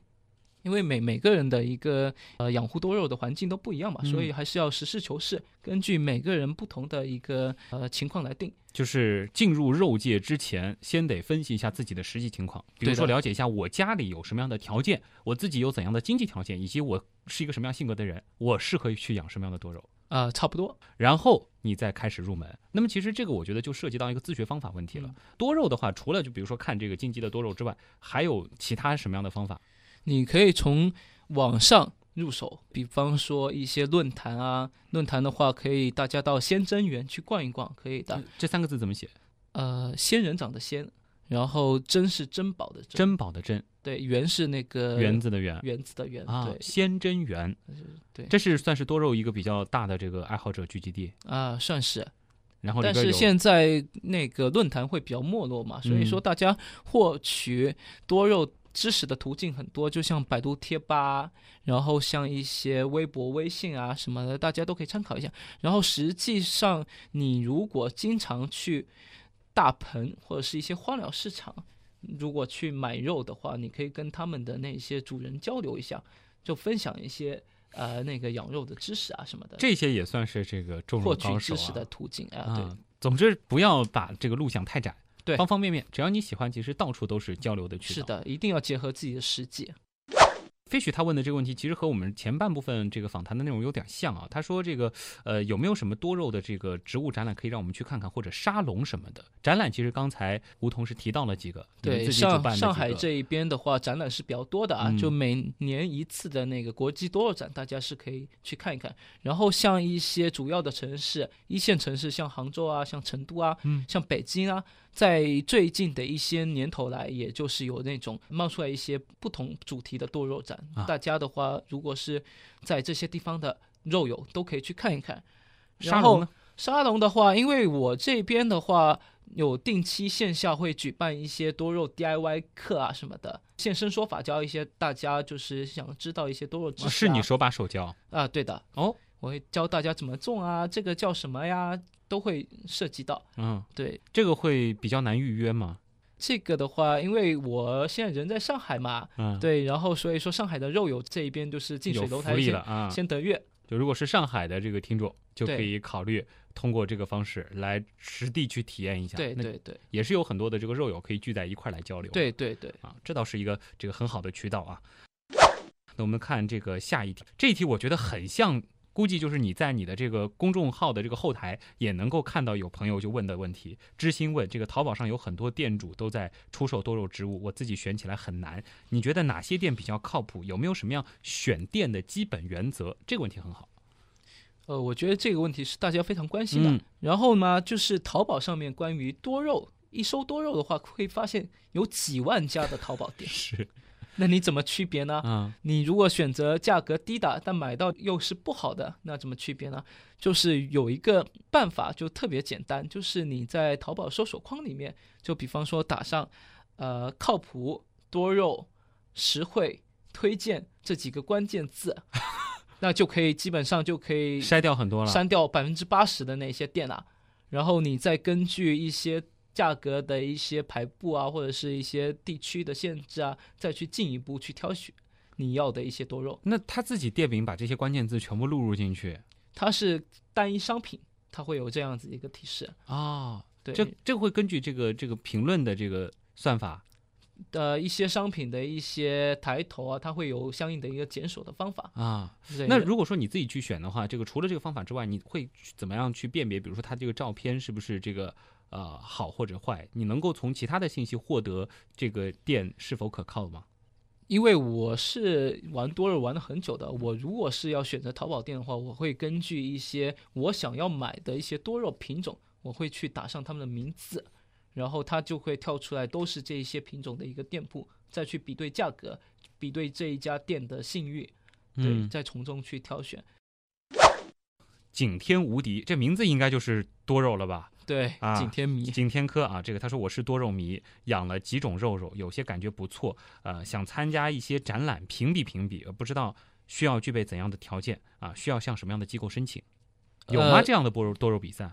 因为每每个人的一个呃养护多肉的环境都不一样嘛，嗯所以还是要实事求是，根据每个人不同的一个呃情况来定。就是进入肉界之前，先得分析一下自己的实际情况，比如说了解一下我家里有什么样的条件，我自己有怎样的经济条件，以及我是一个什么样性格的人，我适合去养什么样的多肉。呃、差不多。然后你再开始入门。那么其实这个我觉得就涉及到一个自学方法问题了。多肉的话，除了就比如说看这个荆棘的多肉之外，还有其他什么样的方法？你可以从网上入手，比方说一些论坛啊，论坛的话可以大家到仙真园去逛一逛，可以的。这三个字怎么写？呃，仙人掌的仙，然后珍是珍宝的珍，珍宝的珍，对，园是那个园子的园。园子的园，啊，对仙真园，对这是算是多肉一个比较大的这个爱好者聚集地。啊，算是。然后但是现在那个论坛会比较没落嘛，所以说嗯大家获取多肉知识的途径很多，就像百度贴吧，然后像一些微博、微信啊什么的，大家都可以参考一下。然后实际上，你如果经常去大棚或者是一些荒鸟市场，如果去买肉的话，你可以跟他们的那些主人交流一下，就分享一些呃那个养肉的知识啊什么的，这些也算是这个获取知识的啊。途径啊，对。啊，总之不要把这个路想太窄，对方方面面，只要你喜欢，其实到处都是交流的渠道。是的，一定要结合自己的实际。飞许他问的这个问题，其实和我们前半部分这个访谈的内容有点像啊。他说这个呃有没有什么多肉的这个植物展览可以让我们去看看，或者沙龙什么的展览？其实刚才吴桐是提到了几个，对，上上海这一边的话，展览是比较多的啊，嗯就每年一次的那个国际多肉展，大家是可以去看一看。然后像一些主要的城市，一线城市，像杭州啊，像成都啊，嗯像北京啊，在最近的一些年头来，也就是有那种冒出来一些不同主题的多肉展。啊大家的话，如果是在这些地方的肉友，都可以去看一看。沙然后龙呢？沙龙的话，因为我这边的话有定期线下会举办一些多肉 DIY 课啊什么的，现身说法教一些大家就是想知道一些多肉知识、啊哦是你手把手教啊？对的，哦，我会教大家怎么种啊，这个叫什么呀，都会涉及到。嗯，对这个会比较难预约吗？这个的话，因为我现在人在上海嘛，嗯，，对，然后所以说上海的肉友这一边就是近水楼台了啊。先得月。就如果是上海的这个听众，就可以考虑通过这个方式来实地去体验一下。对对对也是有很多的这个肉友可以聚在一块儿来交流。对对对，啊，这倒是一个这个很好的渠道啊。那我们看这个下一题，这一题我觉得很像，估计就是你在你的这个公众号的这个后台也能够看到有朋友就问的问题。知心问，这个淘宝上有很多店主都在出售多肉植物，我自己选起来很难。你觉得哪些店比较靠谱？有没有什么样选店的基本原则？这个问题很好。呃，我觉得这个问题是大家非常关心的。嗯然后呢，就是淘宝上面关于多肉，一搜多肉的话，会发现有几万家的淘宝店。是，那你怎么区别呢？嗯你如果选择价格低的，但买到又是不好的，那怎么区别呢？就是有一个办法，就特别简单，就是你在淘宝搜索框里面，就比方说打上呃靠谱、多肉、实惠、推荐这几个关键字，那就可以基本上就可以筛掉很多了。删掉百分之八十的那些店啊，然后你再根据一些价格的一些排布啊，或者是一些地区的限制啊，再去进一步去挑选你要的一些多肉。那他自己店名把这些关键字全部录入进去它是单一商品，它会有这样子一个提示。啊、对，这这个会根据这个这个评论的这个算法呃一些商品的一些抬头啊，它会有相应的一个检索的方法。啊。那如果说你自己去选的话，这个除了这个方法之外，你会怎么样去辨别？比如说它这个照片是不是这个呃好或者坏？你能够从其他的信息获得这个店是否可靠吗？因为我是玩多肉玩了很久的，我如果是要选择淘宝店的话，我会根据一些我想要买的一些多肉品种，我会去打上他们的名字，然后它就会跳出来都是这一些品种的一个店铺，再去比对价格，比对这一家店的信誉，对，嗯，再从中去挑选。景天无敌，这名字应该就是多肉了吧？对，啊景天迷。景天科啊，这个他说我是多肉迷，养了几种肉肉，有些感觉不错，呃，想参加一些展览评比评比，呃不知道需要具备怎样的条件啊？需要向什么样的机构申请？有吗？呃这样的多肉多肉比赛？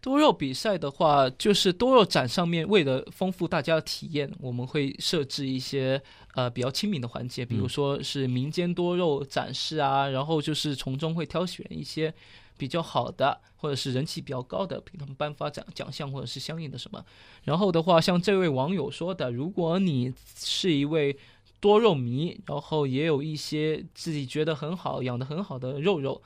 多肉比赛的话，就是多肉展上面，为了丰富大家的体验，我们会设置一些呃比较亲民的环节，比如嗯说是民间多肉展示啊，然后就是从中会挑选一些比较好的，或者是人气比较高的，给他们颁发奖奖项或者是相应的什么。然后的话，像这位网友说的，如果你是一位多肉迷，然后也有一些自己觉得很好、养得很好的肉肉，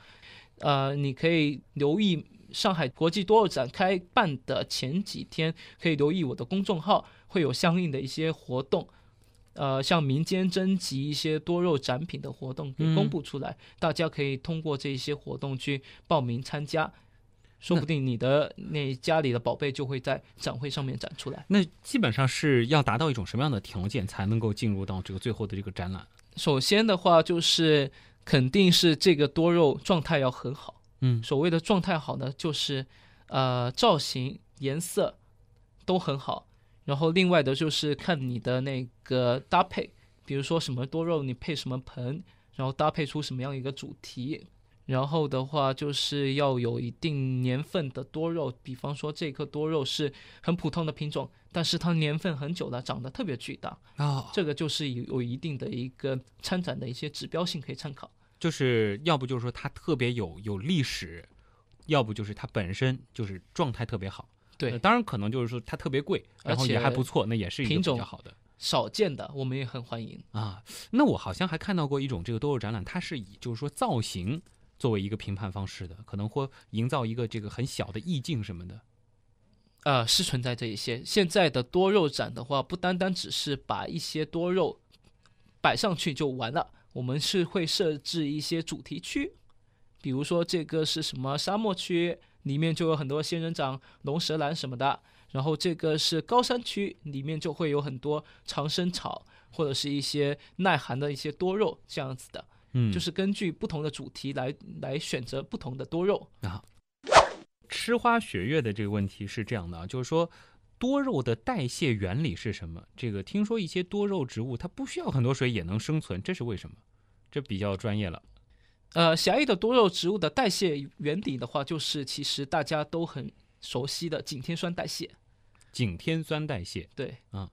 呃，你可以留意上海国际多肉展开办的前几天，可以留意我的公众号，会有相应的一些活动。呃，像民间征集一些多肉展品的活动给公布出来，大家可以通过这些活动去报名参加，说不定你的那家里的宝贝就会在展会上面展出来。那基本上是要达到一种什么样的条件才能够进入到这个最后的这个展览？首先的话，就是肯定是这个多肉状态要很好。嗯所谓的状态好呢，就是呃造型、颜色都很好，然后另外的就是看你的那个搭配，比如说什么多肉你配什么盆，然后搭配出什么样一个主题。然后的话，就是要有一定年份的多肉，比方说这颗多肉是很普通的品种，但是它年份很久了，长得特别巨大，啊，这个就是有有一定的一个参展的一些指标性可以参考。就是要不就是说它特别有有历史，要不就是它本身就是状态特别好。对呃，当然可能就是说它特别贵，然后也而且还不错，那也是一个比较好的。少见的我们也很欢迎。啊，那我好像还看到过一种这个多肉展览，它是以就是说造型作为一个评判方式的，可能会营造一个这个很小的意境什么的。呃，是存在这一些。现在的多肉展的话，不单单只是把一些多肉摆上去就完了，我们是会设置一些主题区，比如说这个是什么沙漠区，里面就有很多仙人掌、龙舌兰什么的；然后这个是高山区，里面就会有很多长生草或者是一些耐寒的一些多肉这样子的。嗯就是根据不同的主题来来选择不同的多肉啊。吃花雪月的这个问题是这样的啊，就是说多肉的代谢原理是什么？这个听说一些多肉植物它不需要很多水也能生存，这是为什么？这比较专业了。呃，狭义的多肉植物的代谢原理的话，就是其实大家都很熟悉的景天酸代谢。景天酸代谢，对，啊，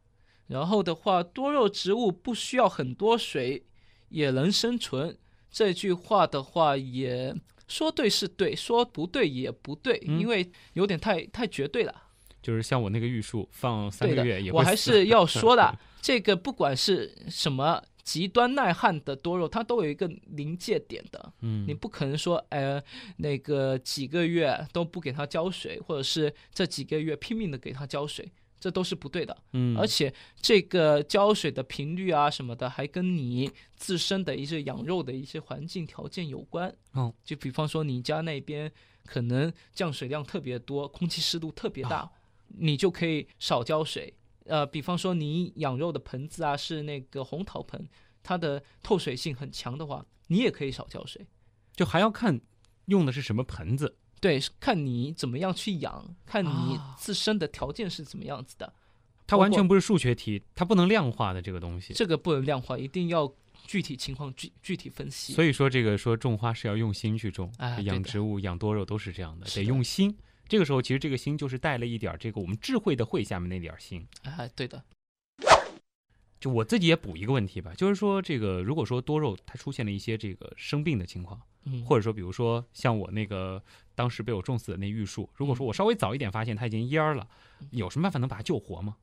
然后的话，多肉植物不需要很多水也能生存。这句话的话，也说对是对，说不对也不对，嗯因为有点太太绝对了。就是像我那个玉树放三个月也，会我还是要 说的，这个不管是什么极端耐旱的多肉，它都有一个临界点的。嗯你不可能说，呃，那个几个月都不给它浇水，或者是这几个月拼命的给它浇水，这都是不对的。嗯，而且这个浇水的频率啊什么的，还跟你自身的一些养肉的一些环境条件有关。哦，就比方说你家那边可能降水量特别多，空气湿度特别大，啊你就可以少浇水。呃，比方说你养肉的盆子啊是那个红陶盆，它的透水性很强的话，你也可以少浇水。就还要看用的是什么盆子。对，看你怎么样去养，看你啊自身的条件是怎么样子的。它完全不是数学题，它不能量化的这个东西。这个不能量化，一定要具体情况具具体分析。所以说，这个说种花是要用心去种，哎养植物、养多肉都是这样的，得用心。这个时候，其实这个心就是带了一点儿这个我们智慧的慧下面那点儿心。哎，对的，就我自己也补一个问题吧，就是说这个如果说多肉它出现了一些这个生病的情况，嗯，或者说比如说像我那个当时被我种死的那玉树，如果说我稍微早一点发现它已经蔫儿了，有什么办法能把它救活吗？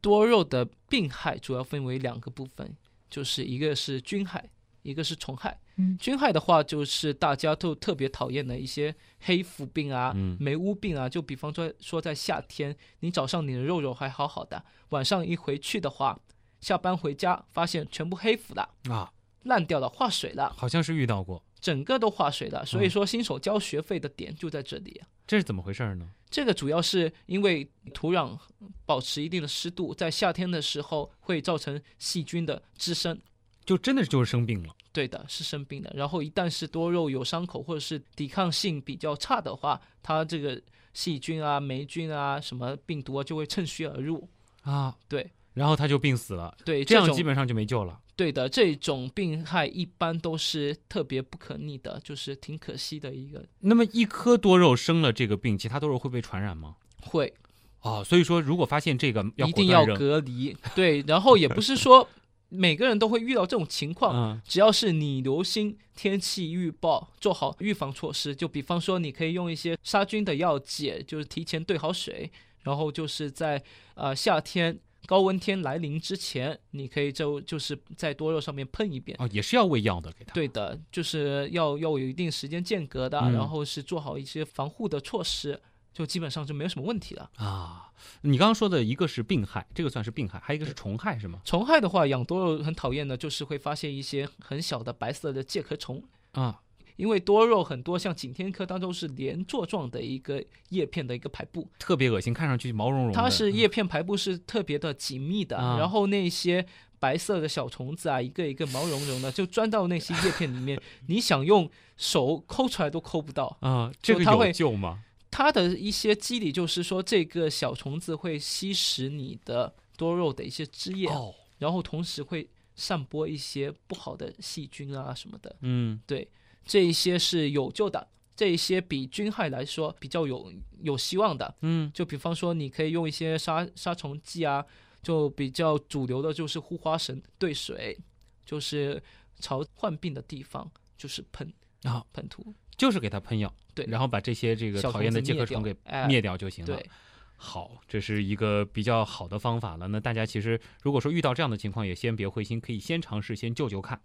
多肉的病害主要分为两个部分，就是一个是菌害，一个是虫害。嗯菌害的话，就是大家都特别讨厌的一些黑腐病啊、嗯霉污病啊。就比方说说在夏天，你早上你的肉肉还好好的，晚上一回去的话，下班回家发现全部黑腐了、啊，烂掉了、化水了，好像是遇到过，整个都化水了。所以嗯说，新手交学费的点就在这里啊。这是怎么回事呢？这个主要是因为土壤保持一定的湿度，在夏天的时候会造成细菌的滋生。就真的就是生病了对的，是生病的。然后一旦是多肉有伤口或者是抵抗性比较差的话，它这个细菌啊、霉菌啊、什么病毒啊就会趁虚而入。啊，对然后它就病死了，对，这样基本上就没救了。对的，这种病害一般都是特别不可逆的，就是挺可惜的一个那么一颗多肉生了这个病，其他多肉会被传染吗？会。哦，所以说如果发现这个要一定要隔离。对，然后也不是说每个人都会遇到这种情况，嗯只要是你留心天气预报，做好预防措施，就比方说你可以用一些杀菌的药剂，就是提前兑好水，然后就是在呃夏天。高温天来临之前，你可以就就是在多肉上面喷一遍。哦，也是要喂药的给他。对的，就是要要有一定时间间隔的，嗯然后是做好一些防护的措施，就基本上就没有什么问题了。啊，你刚刚说的一个是病害，这个算是病害，还有一个是虫害是吗？虫害的话，养多肉很讨厌的就是会发现一些很小的白色的介壳虫，啊，因为多肉很多像景天科当中是连座状的一个叶片的一个排布，特别恶心，看上去毛茸茸。它是叶片排布是特别的紧密的，啊然后那些白色的小虫子啊，一个一个毛茸茸的，就钻到那些叶片里面，你想用手抠出来都抠不到。啊，这个有就它会救吗？它的一些机理就是说，这个小虫子会吸食你的多肉的一些汁液，哦，然后同时会散播一些不好的细菌啊什么的。嗯，对，这一些是有救的，这一些比菌害来说比较有有希望的。嗯，就比方说，你可以用一些杀杀虫剂啊，就比较主流的就是护花神兑水，就是朝患病的地方就是喷啊，喷涂，就是给它喷药，对然后把这些这个讨厌的介壳虫给灭掉就行了。对，好，这是一个比较好的方法了。那大家其实如果说遇到这样的情况，也先别灰心，可以先尝试先救救看。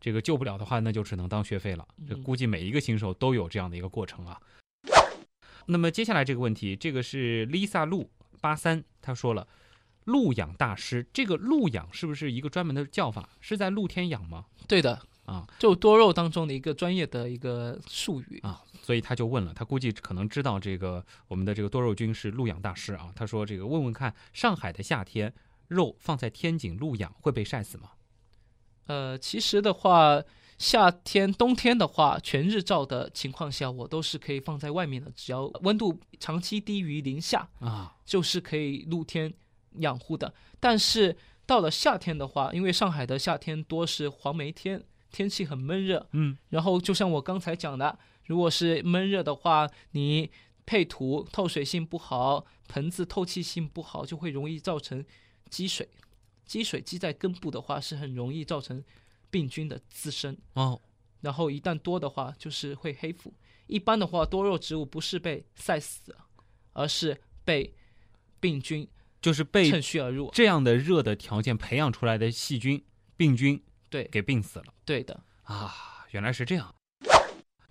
这个救不了的话，那就只能当学费了。这嗯估计每一个新手都有这样的一个过程啊。那么接下来这个问题，这个是 Lisa 陆八三，他说了，鹿养大师，这个鹿养是不是一个专门的叫法？是在露天养吗？对的啊，就多肉当中的一个专业的一个术语啊，所以他就问了，他估计可能知道这个我们的这个多肉君是鹿养大师啊。他说这个问问看，上海的夏天肉放在天井鹿养会被晒死吗？呃，其实的话，夏天、冬天的话，全日照的情况下，我都是可以放在外面的，只要温度长期低于零下，啊，就是可以露天养护的。但是到了夏天的话，因为上海的夏天多是黄梅天，天气很闷热，嗯，然后就像我刚才讲的，如果是闷热的话，你配土透水性不好，盆子透气性不好，就会容易造成积水。积水积在根部的话，是很容易造成病菌的滋生。哦，然后一旦多的话，就是会黑腐。一般的话，多肉植物不是被晒死，而是被病菌就是被趁虚而入。这样的热的条件培养出来的细菌、病菌对，给病死了对的。啊！原来是这样。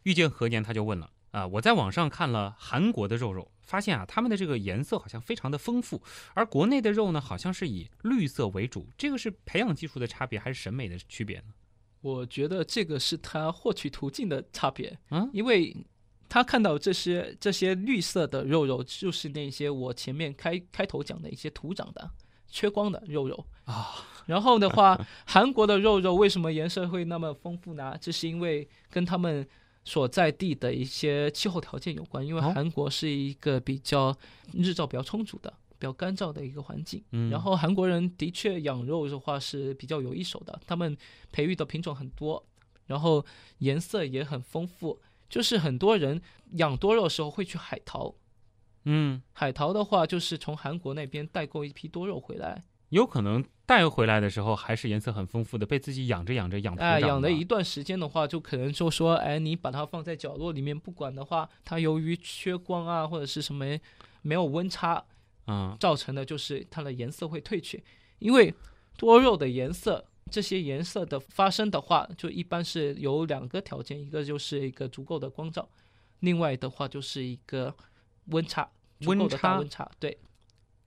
遇见何年他就问了啊，我在网上看了韩国的肉肉，发现啊，他们的这个颜色好像非常的丰富，而国内的肉呢，好像是以绿色为主。这个是培养技术的差别，还是审美的区别呢？我觉得这个是他获取途径的差别。嗯因为他看到这些这些绿色的肉肉，就是那些我前面开开头讲的一些土长的、缺光的肉肉。啊，然后的话，韩国的肉肉为什么颜色会那么丰富呢？这是因为跟他们所在地的一些气候条件有关。因为哦韩国是一个比较日照比较充足的、比较干燥的一个环境。嗯然后韩国人的确养肉的话是比较有一手的，他们培育的品种很多，然后颜色也很丰富。就是很多人养多肉的时候会去海淘，嗯，海淘的话就是从韩国那边代购一批多肉回来，有可能带回来的时候还是颜色很丰富的，被自己养着养着养土哎，养了一段时间的话，就可能就说，哎，你把它放在角落里面不管的话，它由于缺光啊或者是什么没有温差，嗯。造成的就是它的颜色会褪去，因为多肉的颜色，这些颜色的发生的话，就一般是有两个条件，一个就是一个足够的光照，另外的话就是一个温差，温温差，对，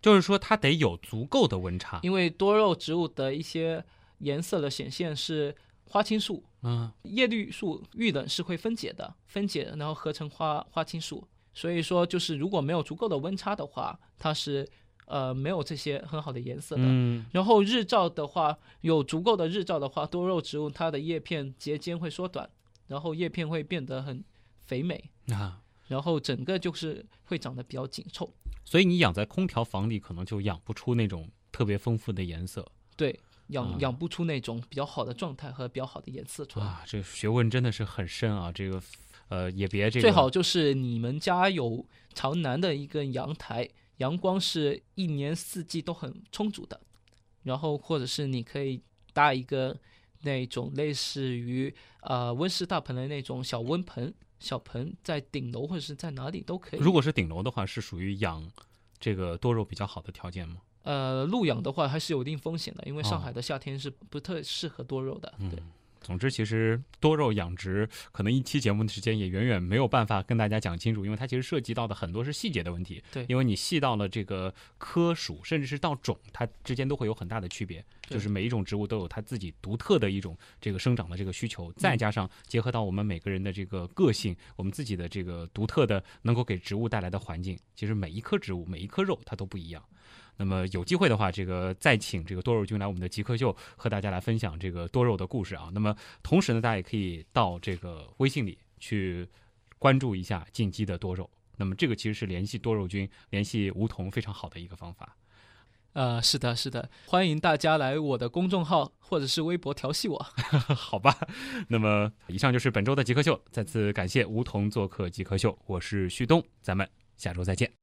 就是说它得有足够的温差。因为多肉植物的一些颜色的显现是花青素、嗯。叶绿素遇冷是会分解的，分解然后合成花花青素，所以说就是如果没有足够的温差的话，它是呃没有这些很好的颜色的。嗯。然后日照的话，有足够的日照的话，多肉植物它的叶片节间会缩短，然后叶片会变得很肥美，啊，然后整个就是会长得比较紧凑。所以你养在空调房里，可能就养不出那种特别丰富的颜色对，养、啊养不出那种比较好的状态和比较好的颜色出来。啊。这学问真的是很深啊！这个呃，也别这个最好就是你们家有朝南的一个阳台，阳光是一年四季都很充足的，然后或者是你可以搭一个那种类似于呃温室大棚的那种小温盆、小盆，在顶楼或者是在哪里都可以。如果是顶楼的话，是属于养这个多肉比较好的条件吗？呃露养的话还是有一定风险的，因为上哦海的夏天是不特适合多肉的。对，总之，其实多肉养殖可能一期节目的时间也远远没有办法跟大家讲清楚，因为它其实涉及到的很多是细节的问题。对因为你细到了这个科属，甚至是到种，它之间都会有很大的区别。对就是每一种植物都有它自己独特的一种这个生长的这个需求，再加上结合到我们每个人的这个个性，我们自己的这个独特的能够给植物带来的环境，其实每一棵植物、每一颗肉它都不一样。那么有机会的话，这个再请这个多肉君来我们的极客秀和大家来分享这个多肉的故事啊。那么同时呢，大家也可以到这个微信里去关注一下进击的多肉。那么这个其实是联系多肉君、联系梧桐非常好的一个方法。呃，是的，是的，欢迎大家来我的公众号或者是微博调戏我。好吧，那么以上就是本周的极客秀，再次感谢梧桐做客极客秀，我是旭东，咱们下周再见。